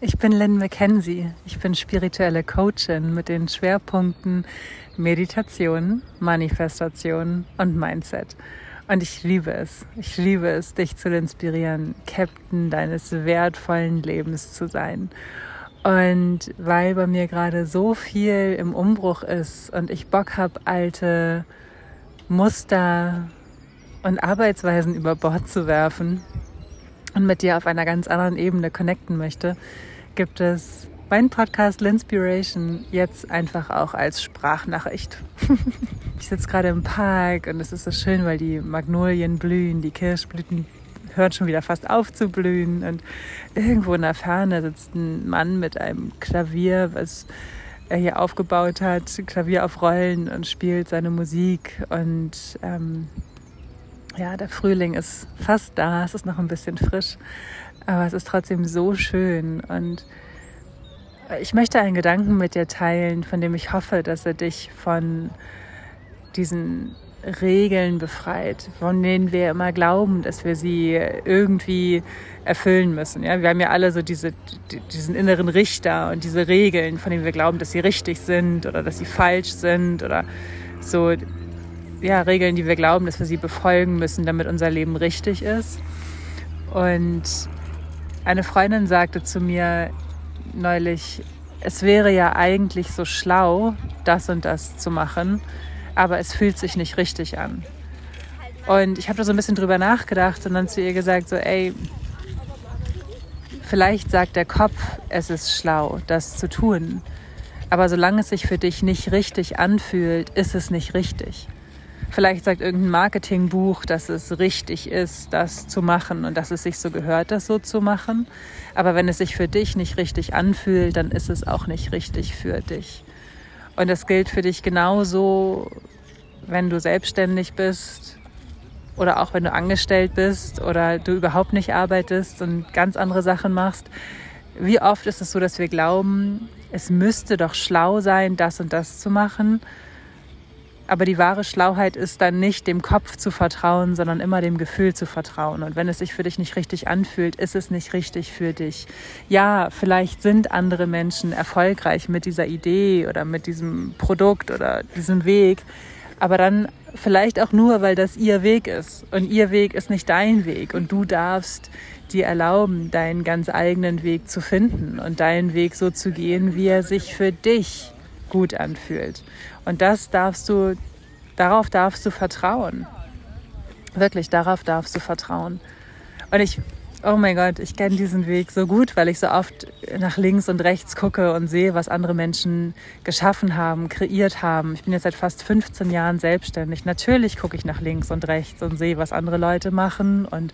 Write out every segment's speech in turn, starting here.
Ich bin Lynn McKenzie. Ich bin spirituelle Coachin mit den Schwerpunkten Meditation, Manifestation und Mindset. Und ich liebe es. Ich liebe es, dich zu inspirieren, Captain deines wertvollen Lebens zu sein. Und weil bei mir gerade so viel im Umbruch ist und ich Bock habe, alte Muster und Arbeitsweisen über Bord zu werfen, und mit dir auf einer ganz anderen Ebene connecten möchte, gibt es meinen Podcast Linspiration jetzt einfach auch als Sprachnachricht. ich sitze gerade im Park und es ist so schön, weil die Magnolien blühen, die Kirschblüten hören schon wieder fast auf zu blühen und irgendwo in der Ferne sitzt ein Mann mit einem Klavier, was er hier aufgebaut hat, Klavier auf Rollen und spielt seine Musik und ähm, ja, der Frühling ist fast da, es ist noch ein bisschen frisch, aber es ist trotzdem so schön. Und ich möchte einen Gedanken mit dir teilen, von dem ich hoffe, dass er dich von diesen Regeln befreit, von denen wir immer glauben, dass wir sie irgendwie erfüllen müssen. Ja, wir haben ja alle so diese, diesen inneren Richter und diese Regeln, von denen wir glauben, dass sie richtig sind oder dass sie falsch sind oder so ja, Regeln, die wir glauben, dass wir sie befolgen müssen, damit unser Leben richtig ist. Und eine Freundin sagte zu mir neulich, es wäre ja eigentlich so schlau, das und das zu machen, aber es fühlt sich nicht richtig an. Und ich habe da so ein bisschen drüber nachgedacht und dann zu ihr gesagt, so, ey, vielleicht sagt der Kopf, es ist schlau, das zu tun. Aber solange es sich für dich nicht richtig anfühlt, ist es nicht richtig. Vielleicht sagt irgendein Marketingbuch, dass es richtig ist, das zu machen und dass es sich so gehört, das so zu machen. Aber wenn es sich für dich nicht richtig anfühlt, dann ist es auch nicht richtig für dich. Und das gilt für dich genauso, wenn du selbstständig bist oder auch wenn du angestellt bist oder du überhaupt nicht arbeitest und ganz andere Sachen machst. Wie oft ist es so, dass wir glauben, es müsste doch schlau sein, das und das zu machen aber die wahre Schlauheit ist dann nicht dem Kopf zu vertrauen, sondern immer dem Gefühl zu vertrauen. Und wenn es sich für dich nicht richtig anfühlt, ist es nicht richtig für dich. Ja, vielleicht sind andere Menschen erfolgreich mit dieser Idee oder mit diesem Produkt oder diesem Weg, aber dann vielleicht auch nur, weil das ihr Weg ist. Und ihr Weg ist nicht dein Weg. Und du darfst dir erlauben, deinen ganz eigenen Weg zu finden und deinen Weg so zu gehen, wie er sich für dich gut anfühlt. Und das darfst du, darauf darfst du vertrauen. Wirklich, darauf darfst du vertrauen. Und ich, oh mein Gott, ich kenne diesen Weg so gut, weil ich so oft nach links und rechts gucke und sehe, was andere Menschen geschaffen haben, kreiert haben. Ich bin jetzt seit fast 15 Jahren selbstständig. Natürlich gucke ich nach links und rechts und sehe, was andere Leute machen und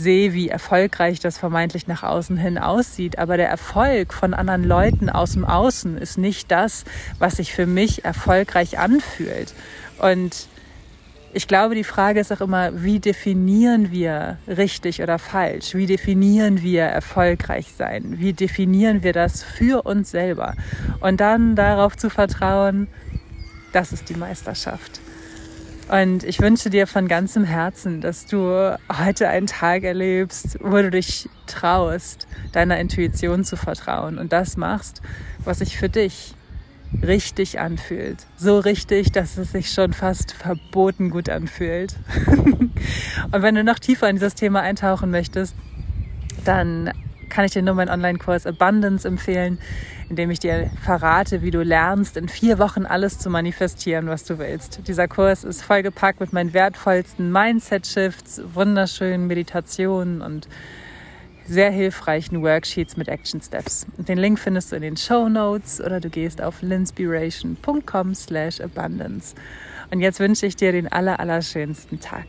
sehe, wie erfolgreich das vermeintlich nach außen hin aussieht. Aber der Erfolg von anderen Leuten aus dem Außen ist nicht das, was sich für mich erfolgreich anfühlt. Und ich glaube, die Frage ist auch immer, wie definieren wir richtig oder falsch? Wie definieren wir erfolgreich sein? Wie definieren wir das für uns selber? Und dann darauf zu vertrauen, das ist die Meisterschaft. Und ich wünsche dir von ganzem Herzen, dass du heute einen Tag erlebst, wo du dich traust, deiner Intuition zu vertrauen und das machst, was sich für dich richtig anfühlt. So richtig, dass es sich schon fast verboten gut anfühlt. und wenn du noch tiefer in dieses Thema eintauchen möchtest, dann kann ich dir nur meinen Online-Kurs Abundance empfehlen in dem ich dir verrate, wie du lernst, in vier Wochen alles zu manifestieren, was du willst. Dieser Kurs ist vollgepackt mit meinen wertvollsten Mindset-Shifts, wunderschönen Meditationen und sehr hilfreichen Worksheets mit Action Steps. Den Link findest du in den Show Notes oder du gehst auf linspiration.com slash abundance. Und jetzt wünsche ich dir den aller, allerschönsten Tag.